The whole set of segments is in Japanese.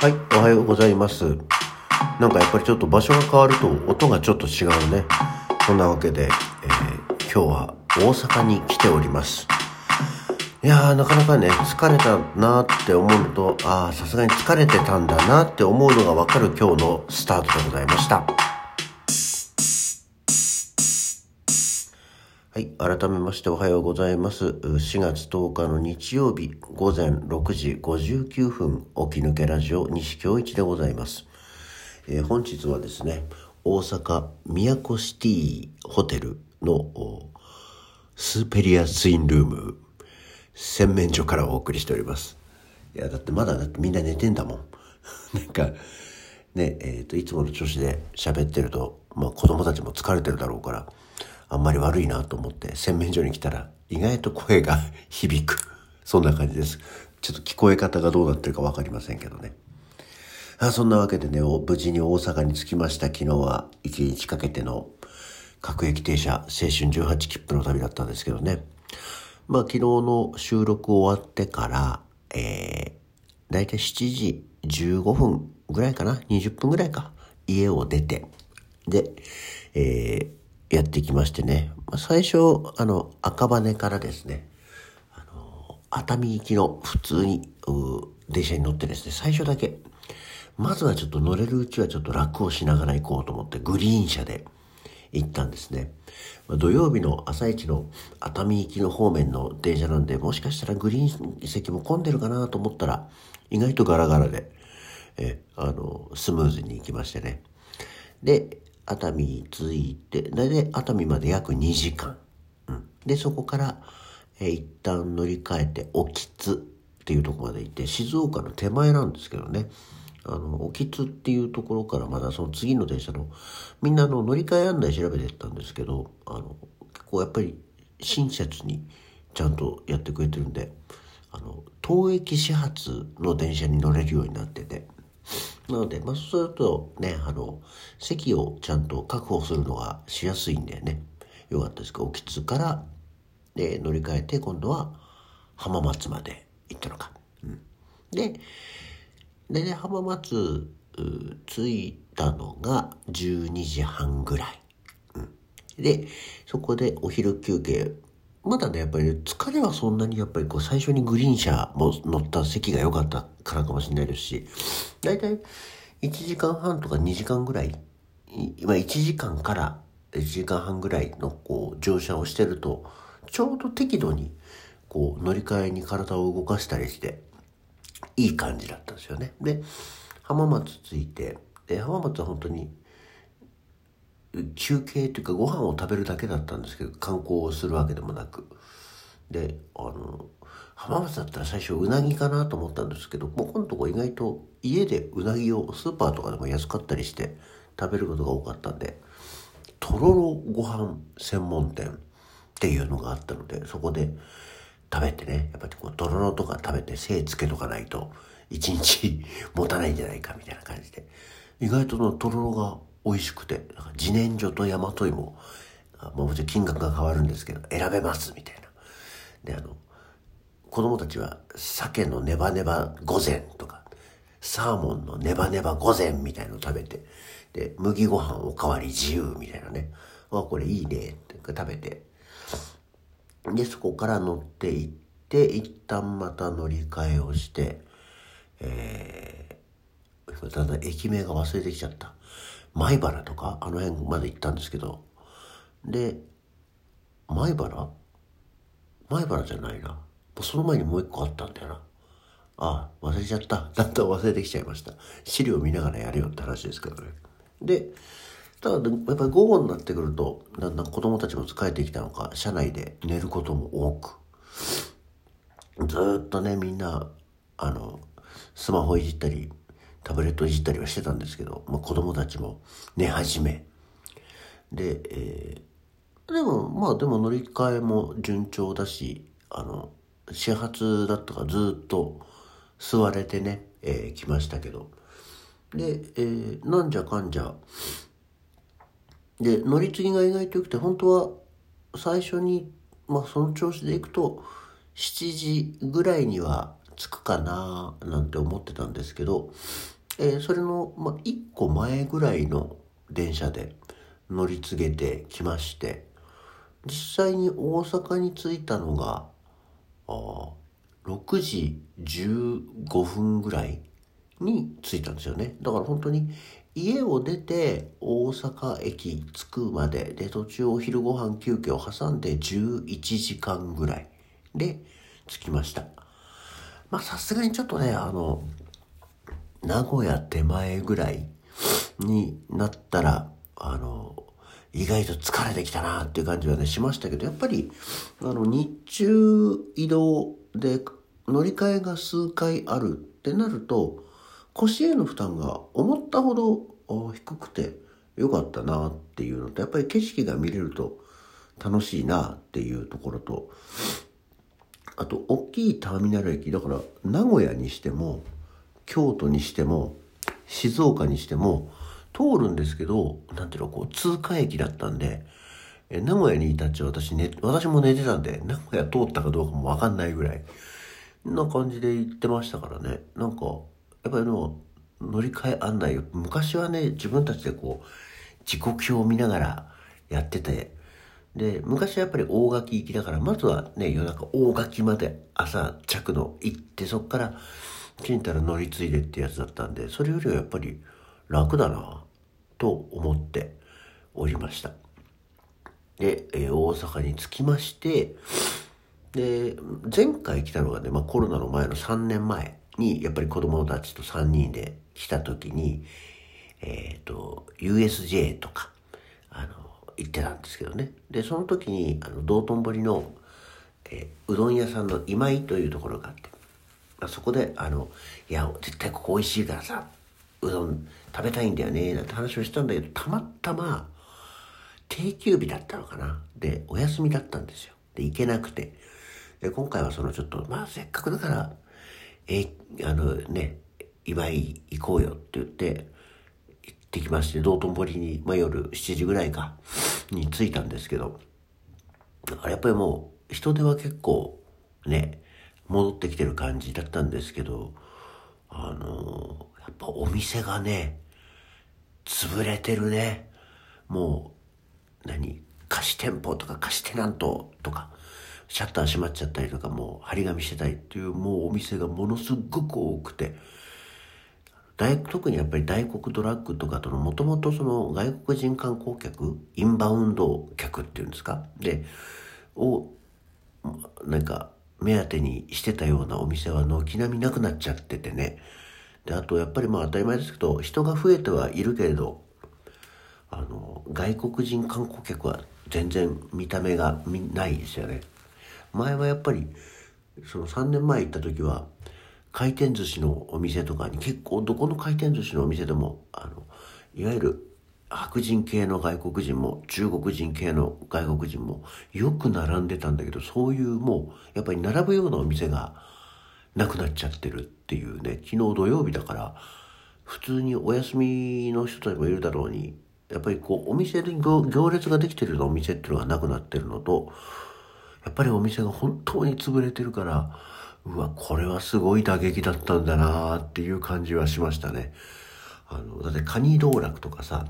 はい、おはようございます。なんかやっぱりちょっと場所が変わると音がちょっと違うね。そんなわけで、えー今日は大阪に来ております。いやー、なかなかね、疲れたなーって思うのと、あー、さすがに疲れてたんだなって思うのがわかる今日のスタートでございました。はい。改めましておはようございます。4月10日の日曜日午前6時59分起き抜けラジオ西京一でございます。えー本日はですね、大阪宮古シティホテルのスーペリアツインルーム洗面所からお送りしております。いや、だってまだだってみんな寝てんだもん。なんか、ね、えっ、と、いつもの調子で喋ってると、まあ子供たちも疲れてるだろうから、あんまり悪いなと思って洗面所に来たら意外と声が 響く。そんな感じです。ちょっと聞こえ方がどうなってるかわかりませんけどね。あそんなわけでね、無事に大阪に着きました。昨日は一日かけての各駅停車、青春18切符の旅だったんですけどね。まあ昨日の収録終わってから、えー、だいたい7時15分ぐらいかな ?20 分ぐらいか。家を出て。で、えー、やってきましてね。最初、あの、赤羽からですね、あの、熱海行きの普通に、電車に乗ってですね、最初だけ、まずはちょっと乗れるうちはちょっと楽をしながら行こうと思って、グリーン車で行ったんですね。土曜日の朝一の熱海行きの方面の電車なんで、もしかしたらグリーン席も混んでるかなと思ったら、意外とガラガラで、え、あの、スムーズに行きましてね。で、熱海に着いて、大体熱海まで約2時間。うん、で、そこから、えー一旦乗り換えて、沖津っていうとこまで行って、静岡の手前なんですけどね。あの、沖津っていうところからまだその次の電車の、みんなの乗り換え案内調べてったんですけど、あの、結構やっぱり親切にちゃんとやってくれてるんで、あの、当駅始発の電車に乗れるようになってて、なので、まあ、そうするとね、あの、席をちゃんと確保するのがしやすいんでね、よかったですけど、沖津から、で、乗り換えて、今度は浜松まで行ったのか。うん、で、でね、浜松、着いたのが12時半ぐらい。うん、で、そこでお昼休憩、まだね、やっぱり疲れはそんなにやっぱりこう最初にグリーン車も乗った席が良かったからかもしれないですし、だいたい1時間半とか2時間ぐらい、今1時間から1時間半ぐらいのこう乗車をしてると、ちょうど適度にこう乗り換えに体を動かしたりして、いい感じだったんですよね。で、浜松着いて、で、浜松は本当に休憩というかご飯を食べるだけだったんですけど観光をするわけでもなく。であの浜松だったら最初うなぎかなと思ったんですけどもうこのとこ意外と家でうなぎをスーパーとかでも安かったりして食べることが多かったんでとろろご飯専門店っていうのがあったのでそこで食べてねやっぱりこうとろろとか食べて精つけとかないと一日持たないんじゃないかみたいな感じで。意外とのとろろが美味しくてなんか自然薯と大和芋あもちろん金額が変わるんですけど選べますみたいな。であの子供たちは鮭のネバネバ御膳とかサーモンのネバネバ御膳みたいのを食べてで麦ご飯おかわり自由みたいなね。あこれいいね。って食べて。でそこから乗って行って一旦また乗り換えをしてえー、だんだん駅名が忘れてきちゃった。米原とかあの辺まで行ったんですけど。で米原？米原じゃないな。その前にもう一個あったんだよな。ああ忘れちゃった。だんだん忘れてきちゃいました。資料見ながらやれよって話ですけどね。でただやっぱり午後になってくるとだんだん子供たちも疲れてきたのか車内で寝ることも多く。ずっとねみんなあのスマホいじったりタブレットいじったりはしてたんですけど、まあ、子供たちも寝始め。で、えーでもまあでも乗り換えも順調だしあの始発だったかずっと座れてね、えー来ましたけど。で、えーなんじゃかんじゃで乗り継ぎが意外と良くて本当は最初に、まあ、その調子で行くと7時ぐらいには着くかななんて思ってたんですけど、えー、それの、まあ、1個前ぐらいの電車で乗り継げてきまして、実際に大阪に着いたのが、あ6時15分ぐらいに着いたんですよね。だから本当に家を出て大阪駅着くまでで途中お昼ご飯休憩を挟んで11時間ぐらいで着きました。まあさすがにちょっとね、あの、名古屋手前ぐらいになったら、あの、意外と疲れてきたなっていう感じはね、しましたけど、やっぱり、あの、日中移動で乗り換えが数回あるってなると、腰への負担が思ったほど低くてよかったなっていうのと、やっぱり景色が見れると楽しいなっていうところと、あと、大きいターミナル駅、だから名古屋にしても、京都にしても、静岡にしても、通るんですけど、なんていうの、こう、通過駅だったんで、名古屋にいたっちゃ私ね、私も寝てたんで、名古屋通ったかどうかもわかんないぐらい、な感じで行ってましたからね。なんか、やっぱりの、乗り換え案内、昔はね、自分たちでこう、時刻表を見ながらやってて、で、昔はやっぱり大垣行きだから、まずはね、夜中大垣まで朝着の行って、そっから、ちんたら乗り継いでってやつだったんで、それよりはやっぱり楽だなと思っておりました。で、えー、大阪に着きまして、で、前回来たのがね、まあコロナの前の3年前に、やっぱり子供たちと3人で来た時に、えっ、ー、と、USJ とか、行ってたんですけどね。で、その時に、あの、道頓堀の、え、うどん屋さんの今井というところがあって、まあ、そこで、あの、いや、絶対ここ美味しいからさ、うどん食べたいんだよね、なんて話をしたんだけど、たまたま、定休日だったのかな。で、お休みだったんですよ。で、行けなくて。で、今回はそのちょっと、まあせっかくだから、え、あのね、今井行こうよって言って、ってきまして、道頓堀に、まあ夜7時ぐらいか、に着いたんですけど、あれやっぱりもう、人手は結構、ね、戻ってきてる感じだったんですけど、あのやっぱお店がね、潰れてるね。もう、何貸し店舗とか貸しテナントとか、シャッター閉まっちゃったりとか、もう張り紙してたりっていう、もうお店がものすごく多くて、大特にやっぱり大黒ドラッグとかとのもともとその外国人観光客インバウンド客っていうんですか？でをなんか目当てにしてたようなお店は軒並みなくなっちゃっててね。で、あとやっぱりまあ当たり前ですけど、人が増えてはいるけれど、あの、外国人観光客は全然見た目がないですよね。前はやっぱり、その3年前行った時は、回転寿司のお店とかに結構どこの回転寿司のお店でも、あの、いわゆる白人系の外国人も中国人系の外国人もよく並んでたんだけどそういうもうやっぱり並ぶようなお店がなくなっちゃってるっていうね昨日土曜日だから普通にお休みの人たちもいるだろうにやっぱりこうお店で行列ができてるようなお店っていうのがなくなってるのとやっぱりお店が本当に潰れてるからうわこれはすごい打撃だったんだなっていう感じはしましたね。あのだってカニ道楽とかさ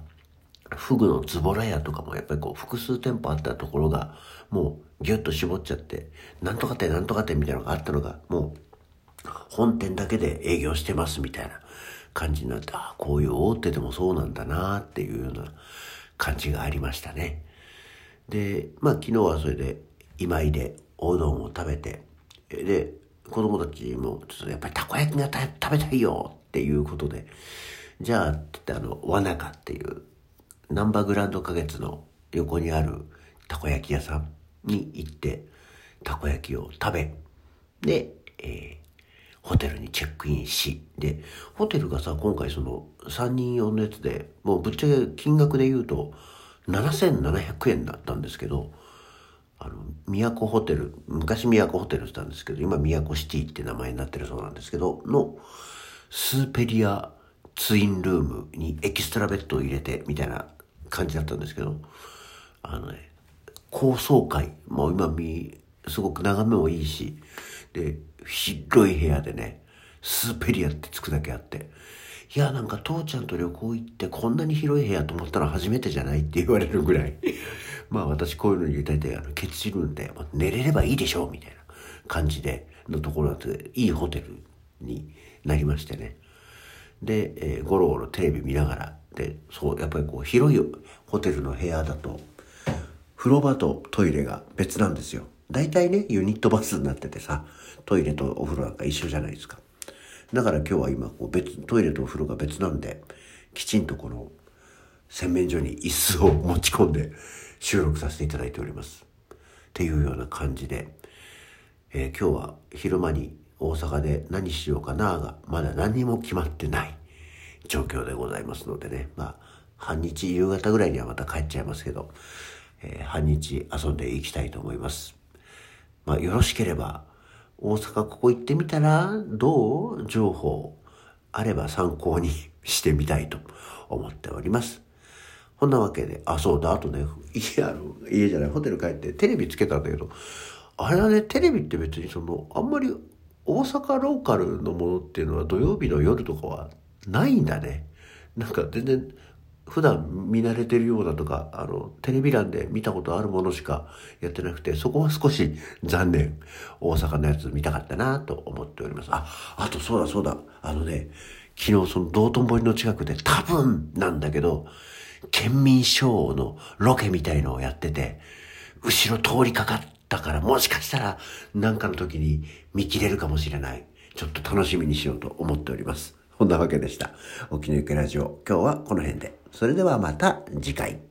フグのズボラ屋とかもやっぱりこう複数店舗あったところがもうギュッと絞っちゃって、なんとか店なんとか店みたいなのがあったのがもう本店だけで営業してますみたいな感じになって、ああ、こういう大手でもそうなんだなっていうような感じがありましたね。で、まあ昨日はそれで今井でおうどんを食べて、で、子供たちもちょっとやっぱりたこ焼きが食べたいよっていうことで、じゃあって言ってあの、わなかっていうナンバーグランド花月の横にあるたこ焼き屋さんに行って、たこ焼きを食べ、で、えー、ホテルにチェックインし、で、ホテルがさ、今回その3人用のやつで、もうぶっちゃけ金額で言うと7700円だったんですけど、あの、都ホテル、昔都ホテルって言ったんですけど、今都シティって名前になってるそうなんですけど、のスーペリアツインルームにエキストラベッドを入れてみたいな感じだったんですけど、あのね、高層階、もう今見、すごく眺めもいいし、で、広い部屋でね、スーペリアってつくだけあって、いや、なんか父ちゃんと旅行行ってこんなに広い部屋と思ったら初めてじゃないって言われるぐらい。まあ私こういうのに大体あの、ケチるんで、寝れればいいでしょうみたいな感じで、のところだと、いいホテルになりましてね。で、えー、ゴロゴロテレビ見ながら、で、そう、やっぱりこう、広いホテルの部屋だと、風呂場とトイレが別なんですよ。大体ね、ユニットバスになっててさ、トイレとお風呂なんか一緒じゃないですか。だから今日は今こう別トイレとお風呂が別なんできちんとこの洗面所に椅子を持ち込んで収録させていただいております。っていうような感じで、えー、今日は昼間に大阪で何しようかながまだ何も決まってない状況でございますのでねまあ半日夕方ぐらいにはまた帰っちゃいますけど、えー、半日遊んでいきたいと思います。まあよろしければ大阪ここ行ってみたらどう情報あれば参考にしてみたいと思っております。こんなわけで、あ、そうだ、あとね、家、あの、家じゃない、ホテル帰ってテレビつけたんだけど、あれはね、テレビって別にその、あんまり大阪ローカルのものっていうのは土曜日の夜とかはないんだね。なんか全然普段見慣れてるようだとか、あの、テレビ欄で見たことあるものしかやってなくて、そこは少し残念。大阪のやつ見たかったなと思っております。あ、あとそうだそうだ。あのね、昨日その道頓堀の近くで多分なんだけど、県民賞のロケみたいのをやってて、後ろ通りかかったからもしかしたらなんかの時に見切れるかもしれない。ちょっと楽しみにしようと思っております。こんなわけでした。沖のゆけラジオ、今日はこの辺で。それではまた次回。